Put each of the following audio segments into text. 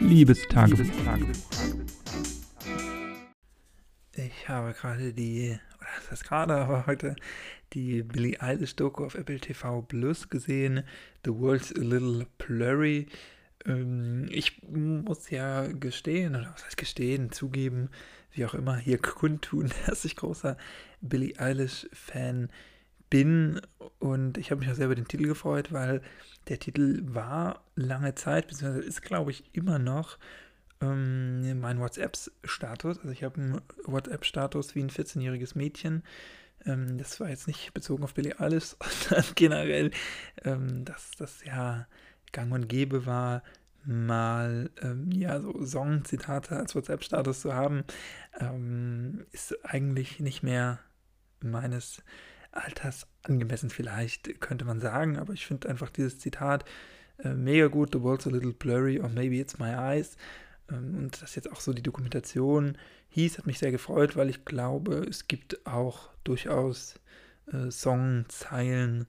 Liebestagebuch. Ich habe gerade die, oder das heißt gerade, aber heute die Billie Eilish Doku auf Apple TV Plus gesehen. The World's a Little Blurry. Ähm, ich muss ja gestehen, oder was heißt gestehen, zugeben, wie auch immer, hier kundtun, dass ich großer Billie Eilish-Fan bin. Und ich habe mich auch sehr über den Titel gefreut, weil der Titel war lange Zeit, beziehungsweise ist, glaube ich, immer noch ähm, mein WhatsApp-Status. Also ich habe einen WhatsApp-Status wie ein 14-jähriges Mädchen. Ähm, das war jetzt nicht bezogen auf Billie Eilish, sondern generell, ähm, dass das ja gang und gäbe war, mal ähm, ja so Song-Zitate als WhatsApp-Status zu haben, ähm, ist eigentlich nicht mehr meines Alters angemessen vielleicht, könnte man sagen, aber ich finde einfach dieses Zitat äh, mega gut, The world's a little blurry or maybe it's my eyes. Ähm, und dass jetzt auch so die Dokumentation hieß, hat mich sehr gefreut, weil ich glaube, es gibt auch durchaus äh, Songzeilen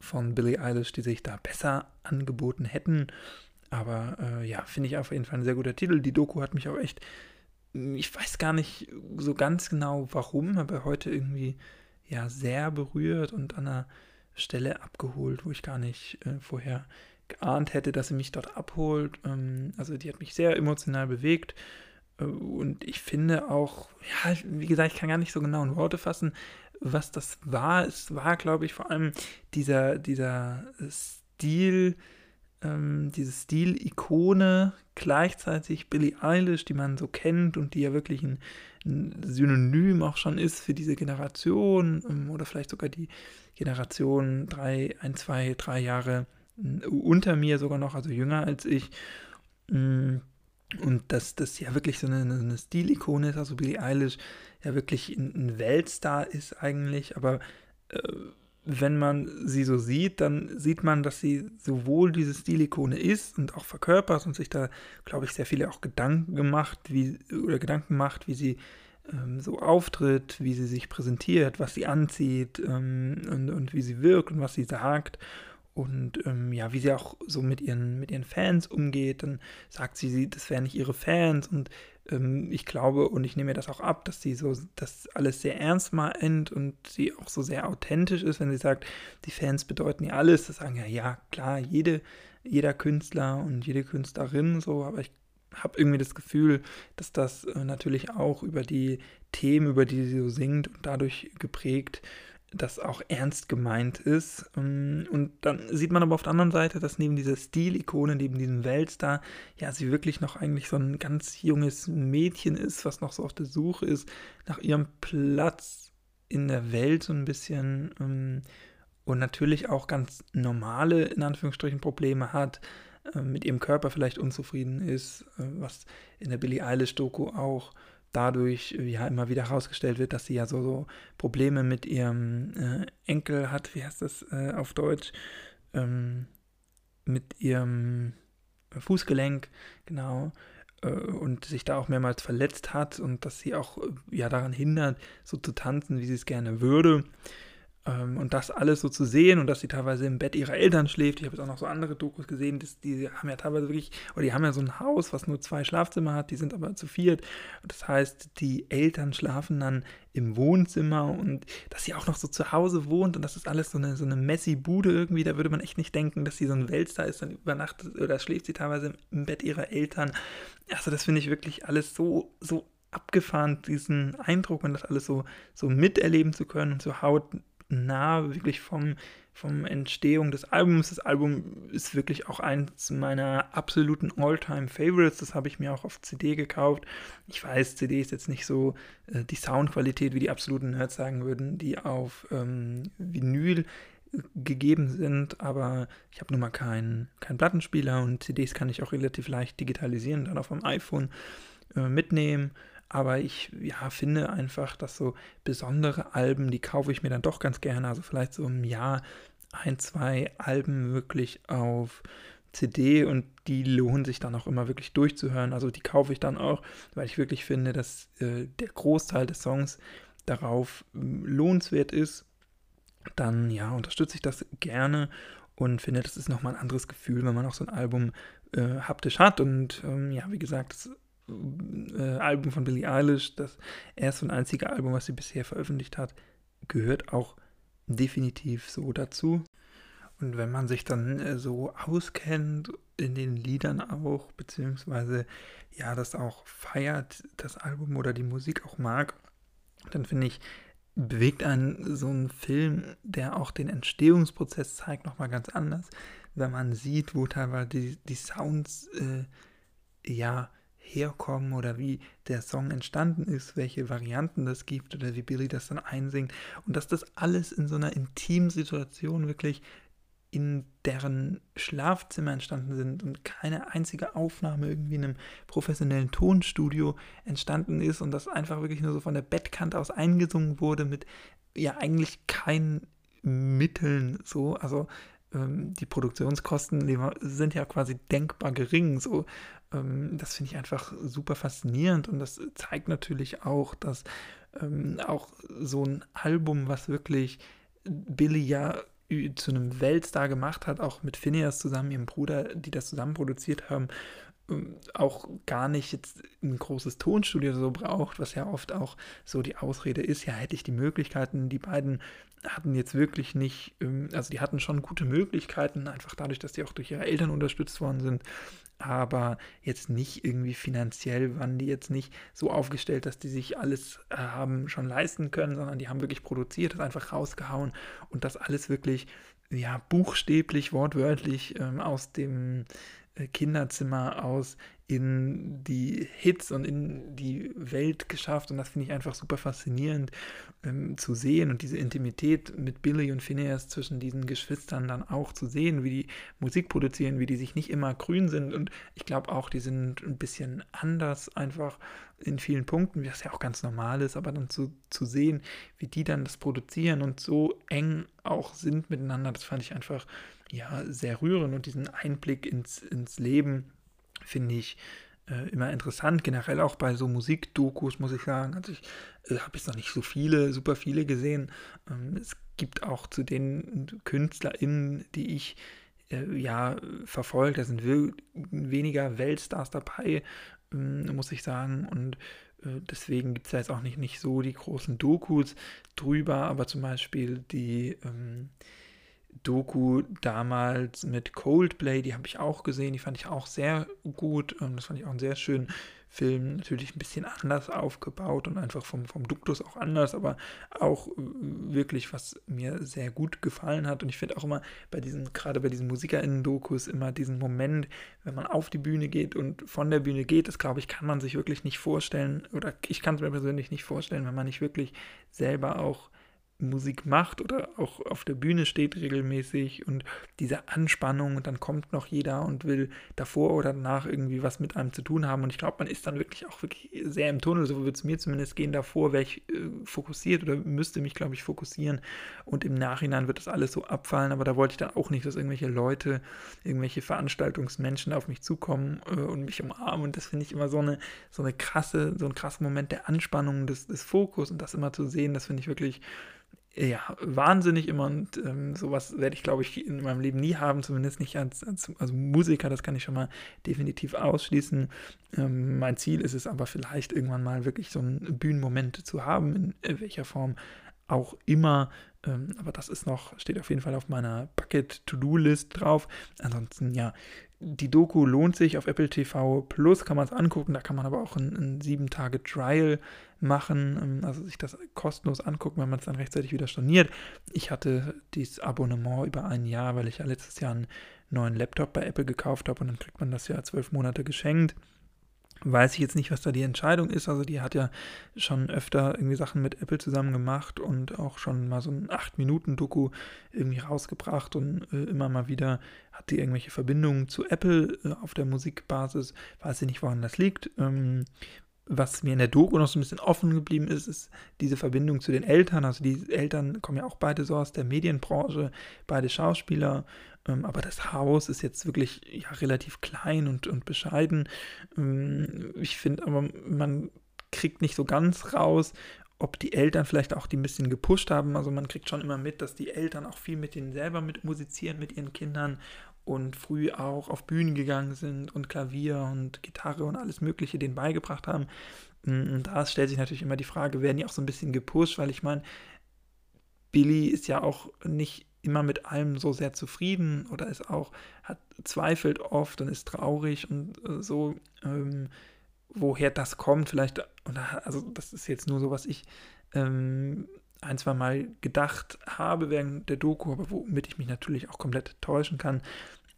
von Billie Eilish, die sich da besser angeboten hätten. Aber äh, ja, finde ich auf jeden Fall ein sehr guter Titel. Die Doku hat mich auch echt, ich weiß gar nicht so ganz genau warum, aber heute irgendwie ja sehr berührt und an einer Stelle abgeholt, wo ich gar nicht äh, vorher geahnt hätte, dass sie mich dort abholt. Ähm, also die hat mich sehr emotional bewegt. Äh, und ich finde auch, ja, wie gesagt, ich kann gar nicht so genau in Worte fassen, was das war. Es war, glaube ich, vor allem dieser, dieser Stil, ähm, diese Stilikone, gleichzeitig Billie Eilish, die man so kennt und die ja wirklich ein, ein Synonym auch schon ist für diese Generation ähm, oder vielleicht sogar die Generation drei, ein, zwei, drei Jahre äh, unter mir sogar noch, also jünger als ich. Mm, und dass das ja wirklich so eine, eine Stilikone ist, also Billie Eilish ja wirklich ein, ein Weltstar ist eigentlich, aber äh, wenn man sie so sieht, dann sieht man, dass sie sowohl diese Stilikone ist und auch verkörpert und sich da, glaube ich, sehr viele auch Gedanken gemacht, wie, oder Gedanken macht, wie sie ähm, so auftritt, wie sie sich präsentiert, was sie anzieht ähm, und, und wie sie wirkt und was sie sagt und ähm, ja, wie sie auch so mit ihren, mit ihren Fans umgeht, dann sagt sie, das wären nicht ihre Fans. Und ähm, ich glaube und ich nehme mir das auch ab, dass sie so das alles sehr ernst meint und sie auch so sehr authentisch ist, wenn sie sagt, die Fans bedeuten ja alles, das sagen ja, ja, klar, jede, jeder Künstler und jede Künstlerin so, aber ich habe irgendwie das Gefühl, dass das äh, natürlich auch über die Themen, über die sie so singt und dadurch geprägt das auch ernst gemeint ist. Ähm, und dann sieht man aber auf der anderen Seite, dass neben dieser Stilikone, neben diesem Weltstar, ja, sie wirklich noch eigentlich so ein ganz junges Mädchen ist, was noch so auf der Suche ist nach ihrem Platz in der Welt so ein bisschen ähm, und natürlich auch ganz normale, in Anführungsstrichen, Probleme hat, äh, mit ihrem Körper vielleicht unzufrieden ist, äh, was in der Billie Eilish-Doku auch dadurch ja immer wieder herausgestellt wird, dass sie ja so, so Probleme mit ihrem äh, Enkel hat, wie heißt das äh, auf Deutsch, ähm, mit ihrem Fußgelenk, genau, äh, und sich da auch mehrmals verletzt hat und dass sie auch äh, ja daran hindert, so zu tanzen, wie sie es gerne würde. Ähm, und das alles so zu sehen und dass sie teilweise im Bett ihrer Eltern schläft. Ich habe jetzt auch noch so andere Dokus gesehen, dass, die haben ja teilweise wirklich, oder die haben ja so ein Haus, was nur zwei Schlafzimmer hat, die sind aber zu viert. Das heißt, die Eltern schlafen dann im Wohnzimmer und dass sie auch noch so zu Hause wohnt und das ist alles so eine, so eine messy Bude irgendwie, da würde man echt nicht denken, dass sie so ein Weltstar ist, dann übernachtet oder schläft sie teilweise im Bett ihrer Eltern. Also das finde ich wirklich alles so, so abgefahren, diesen Eindruck und das alles so, so miterleben zu können und so haut nah wirklich vom, vom Entstehung des Albums. Das Album ist wirklich auch eins meiner absoluten All-Time-Favorites. Das habe ich mir auch auf CD gekauft. Ich weiß, CD ist jetzt nicht so äh, die Soundqualität, wie die absoluten Nerds sagen würden, die auf ähm, Vinyl gegeben sind, aber ich habe nun mal keinen kein Plattenspieler und CDs kann ich auch relativ leicht digitalisieren, dann auf dem iPhone äh, mitnehmen. Aber ich ja, finde einfach, dass so besondere Alben, die kaufe ich mir dann doch ganz gerne. Also vielleicht so im Jahr ein, zwei Alben wirklich auf CD und die lohnen sich dann auch immer wirklich durchzuhören. Also die kaufe ich dann auch, weil ich wirklich finde, dass äh, der Großteil des Songs darauf lohnenswert ist. Dann ja, unterstütze ich das gerne und finde, das ist nochmal ein anderes Gefühl, wenn man auch so ein Album äh, haptisch hat. Und ähm, ja, wie gesagt, das äh, Album von Billie Eilish, das erste und einzige Album, was sie bisher veröffentlicht hat, gehört auch definitiv so dazu. Und wenn man sich dann äh, so auskennt in den Liedern auch, beziehungsweise ja, das auch feiert, das Album oder die Musik auch mag, dann finde ich, bewegt einen so ein Film, der auch den Entstehungsprozess zeigt, nochmal ganz anders, wenn man sieht, wo teilweise die, die Sounds äh, ja herkommen oder wie der Song entstanden ist, welche Varianten das gibt oder wie Billy das dann einsingt. Und dass das alles in so einer intimen Situation wirklich in deren Schlafzimmer entstanden sind und keine einzige Aufnahme irgendwie in einem professionellen Tonstudio entstanden ist und das einfach wirklich nur so von der Bettkante aus eingesungen wurde mit ja eigentlich keinen Mitteln so, also ähm, die Produktionskosten sind ja quasi denkbar gering so. Ähm, das finde ich einfach super faszinierend und das zeigt natürlich auch, dass ähm, auch so ein Album, was wirklich Billy ja zu einem Weltstar gemacht hat, auch mit Phineas zusammen, ihrem Bruder, die das zusammen produziert haben, ähm, auch gar nicht jetzt ein großes Tonstudio so braucht, was ja oft auch so die Ausrede ist, ja, hätte ich die Möglichkeiten, die beiden hatten jetzt wirklich nicht, ähm, also die hatten schon gute Möglichkeiten, einfach dadurch, dass die auch durch ihre Eltern unterstützt worden sind, aber jetzt nicht irgendwie finanziell waren die jetzt nicht so aufgestellt, dass die sich alles äh, haben schon leisten können, sondern die haben wirklich produziert, das einfach rausgehauen und das alles wirklich, ja, buchstäblich, wortwörtlich ähm, aus dem äh, Kinderzimmer aus in die Hits und in die Welt geschafft. Und das finde ich einfach super faszinierend ähm, zu sehen. Und diese Intimität mit Billy und Phineas zwischen diesen Geschwistern dann auch zu sehen, wie die Musik produzieren, wie die sich nicht immer grün sind. Und ich glaube auch, die sind ein bisschen anders einfach in vielen Punkten, wie das ja auch ganz normal ist, aber dann zu, zu sehen, wie die dann das produzieren und so eng auch sind miteinander, das fand ich einfach ja sehr rührend. Und diesen Einblick ins, ins Leben finde ich äh, immer interessant. Generell auch bei so Musikdokus, muss ich sagen. Also ich äh, habe jetzt noch nicht so viele, super viele gesehen. Ähm, es gibt auch zu den KünstlerInnen, die ich äh, ja verfolge, da sind weniger Weltstars dabei, ähm, muss ich sagen. Und äh, deswegen gibt es da jetzt auch nicht, nicht so die großen Dokus drüber, aber zum Beispiel die ähm, Doku damals mit Coldplay, die habe ich auch gesehen, die fand ich auch sehr gut. Das fand ich auch einen sehr schönen Film, natürlich ein bisschen anders aufgebaut und einfach vom, vom Duktus auch anders, aber auch äh, wirklich, was mir sehr gut gefallen hat. Und ich finde auch immer bei diesen, gerade bei diesen MusikerInnen-Dokus, immer diesen Moment, wenn man auf die Bühne geht und von der Bühne geht, das glaube ich, kann man sich wirklich nicht vorstellen, oder ich kann es mir persönlich nicht vorstellen, wenn man nicht wirklich selber auch Musik macht oder auch auf der Bühne steht regelmäßig und diese Anspannung und dann kommt noch jeder und will davor oder danach irgendwie was mit einem zu tun haben. Und ich glaube, man ist dann wirklich auch wirklich sehr im Tunnel, so wird es mir zumindest gehen, davor wäre ich äh, fokussiert oder müsste mich, glaube ich, fokussieren. Und im Nachhinein wird das alles so abfallen, aber da wollte ich dann auch nicht, dass irgendwelche Leute, irgendwelche Veranstaltungsmenschen auf mich zukommen äh, und mich umarmen. Und das finde ich immer so eine, so eine krasse, so ein krasser Moment der Anspannung, des, des Fokus und das immer zu sehen, das finde ich wirklich ja, wahnsinnig immer und ähm, sowas werde ich, glaube ich, in meinem Leben nie haben, zumindest nicht als, als also Musiker, das kann ich schon mal definitiv ausschließen. Ähm, mein Ziel ist es aber vielleicht irgendwann mal wirklich so einen Bühnenmoment zu haben, in welcher Form auch immer. Ähm, aber das ist noch, steht auf jeden Fall auf meiner Bucket-To-Do-List drauf. Ansonsten, ja, die Doku lohnt sich auf Apple TV Plus, kann man es angucken. Da kann man aber auch ein 7-Tage-Trial machen, ähm, also sich das kostenlos angucken, wenn man es dann rechtzeitig wieder storniert. Ich hatte dieses Abonnement über ein Jahr, weil ich ja letztes Jahr einen neuen Laptop bei Apple gekauft habe und dann kriegt man das ja zwölf Monate geschenkt. Weiß ich jetzt nicht, was da die Entscheidung ist. Also die hat ja schon öfter irgendwie Sachen mit Apple zusammen gemacht und auch schon mal so ein 8-Minuten-Doku irgendwie rausgebracht und äh, immer mal wieder hat die irgendwelche Verbindungen zu Apple äh, auf der Musikbasis. Weiß ich nicht, woran das liegt. Ähm, was mir in der Doku noch so ein bisschen offen geblieben ist, ist diese Verbindung zu den Eltern. Also die Eltern kommen ja auch beide so aus der Medienbranche, beide Schauspieler. Ähm, aber das Haus ist jetzt wirklich ja, relativ klein und, und bescheiden. Ähm, ich finde aber, man kriegt nicht so ganz raus, ob die Eltern vielleicht auch die ein bisschen gepusht haben. Also man kriegt schon immer mit, dass die Eltern auch viel mit ihnen selber mit musizieren, mit ihren Kindern und früh auch auf Bühnen gegangen sind und Klavier und Gitarre und alles Mögliche denen beigebracht haben. Mm, und da stellt sich natürlich immer die Frage, werden die auch so ein bisschen gepusht, weil ich meine, Billy ist ja auch nicht immer mit allem so sehr zufrieden oder ist auch, hat zweifelt oft und ist traurig und äh, so, ähm, woher das kommt, vielleicht, oder, also das ist jetzt nur so, was ich ähm, ein, zwei Mal gedacht habe während der Doku, aber womit ich mich natürlich auch komplett täuschen kann,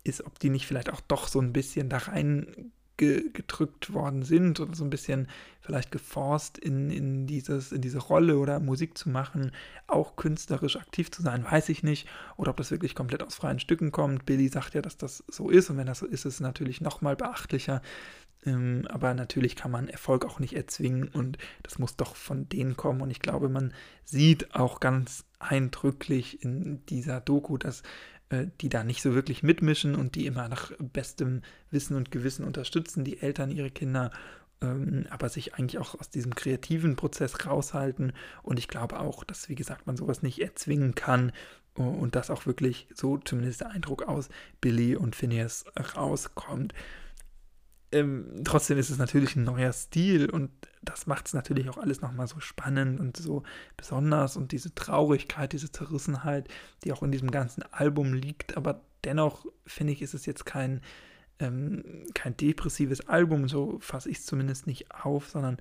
ist, ob die nicht vielleicht auch doch so ein bisschen da rein ge gedrückt worden sind oder so ein bisschen vielleicht geforst in, in, dieses, in diese Rolle oder Musik zu machen, auch künstlerisch aktiv zu sein, weiß ich nicht. Oder ob das wirklich komplett aus freien Stücken kommt. Billy sagt ja, dass das so ist und wenn das so ist, ist es natürlich nochmal beachtlicher. Ähm, aber natürlich kann man Erfolg auch nicht erzwingen und das muss doch von denen kommen. Und ich glaube, man sieht auch ganz eindrücklich in dieser Doku, dass die da nicht so wirklich mitmischen und die immer nach bestem Wissen und Gewissen unterstützen, die Eltern ihre Kinder, ähm, aber sich eigentlich auch aus diesem kreativen Prozess raushalten. Und ich glaube auch, dass, wie gesagt, man sowas nicht erzwingen kann und dass auch wirklich so zumindest der Eindruck aus Billy und Phineas rauskommt ähm, trotzdem ist es natürlich ein neuer Stil und das macht es natürlich auch alles nochmal so spannend und so besonders und diese Traurigkeit, diese Zerrissenheit, die auch in diesem ganzen Album liegt, aber dennoch finde ich, ist es jetzt kein, ähm, kein depressives Album, so fasse ich es zumindest nicht auf, sondern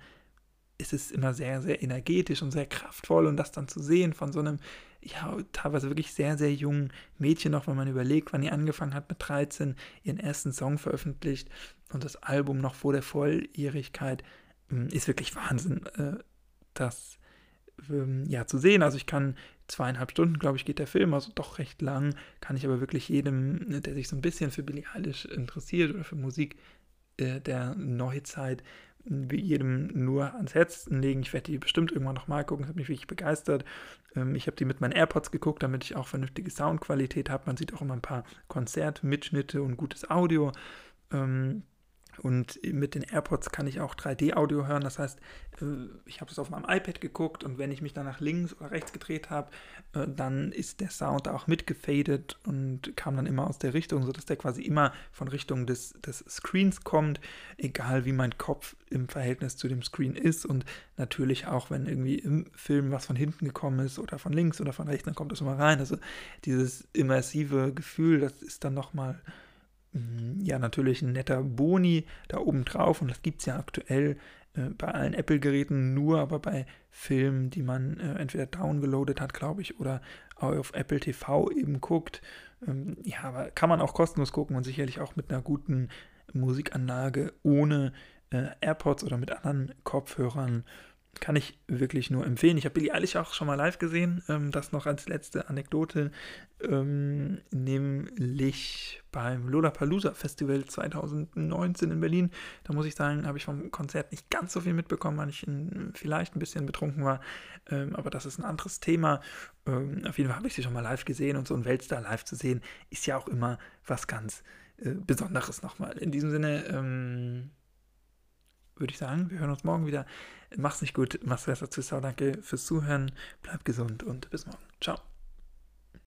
es ist immer sehr, sehr energetisch und sehr kraftvoll und das dann zu sehen von so einem, ja, teilweise wirklich sehr, sehr jungen Mädchen noch, wenn man überlegt, wann die angefangen hat mit 13, ihren ersten Song veröffentlicht und das Album noch vor der Volljährigkeit, hm, ist wirklich Wahnsinn, äh, das ähm, ja zu sehen. Also ich kann zweieinhalb Stunden, glaube ich, geht der Film, also doch recht lang, kann ich aber wirklich jedem, der sich so ein bisschen für Billie Eilish interessiert oder für Musik äh, der Neuzeit, jedem nur ans Herz legen. Ich werde die bestimmt irgendwann nochmal gucken. Das hat mich wirklich begeistert. Ähm, ich habe die mit meinen AirPods geguckt, damit ich auch vernünftige Soundqualität habe. Man sieht auch immer ein paar Konzertmitschnitte und gutes Audio. Ähm, und mit den AirPods kann ich auch 3D-Audio hören. Das heißt, äh, ich habe es auf meinem iPad geguckt und wenn ich mich dann nach links oder rechts gedreht habe, äh, dann ist der Sound auch mitgefadet und kam dann immer aus der Richtung, sodass der quasi immer von Richtung des, des Screens kommt, egal wie mein Kopf im Verhältnis zu dem Screen ist. Und natürlich auch, wenn irgendwie im Film was von hinten gekommen ist oder von links oder von rechts, dann kommt das immer rein. Also dieses immersive Gefühl, das ist dann nochmal Mm, ja natürlich ein netter Boni da oben drauf und das gibt es ja aktuell äh, bei allen Apple-Geräten nur, aber bei Filmen, die man äh, entweder downgeloadet hat, glaube ich, oder auf Apple TV eben guckt. Ähm, ja, aber kann man auch kostenlos gucken und sicherlich auch mit einer guten Musikanlage ohne äh, AirPods oder mit anderen Kopfhörern kann ich wirklich nur empfehlen. Ich habe Billie Eilish auch schon mal live gesehen. Ähm, das noch als letzte Anekdote. Ähm, nämlich beim Lollapalooza Festival 2019 in Berlin. Da muss ich sagen, habe ich vom Konzert nicht ganz so viel mitbekommen, weil ich in, vielleicht ein bisschen betrunken war. Ähm, aber das ist ein anderes Thema. Ähm, auf jeden Fall habe ich sie schon mal live gesehen und so ein Weltstar live zu sehen, ist ja auch immer was ganz äh, Besonderes nochmal. In diesem Sinne, ähm, würde ich sagen, wir hören uns morgen wieder. Mach's nicht gut, mach's besser Sau. Danke fürs Zuhören, bleib gesund und bis morgen. Ciao.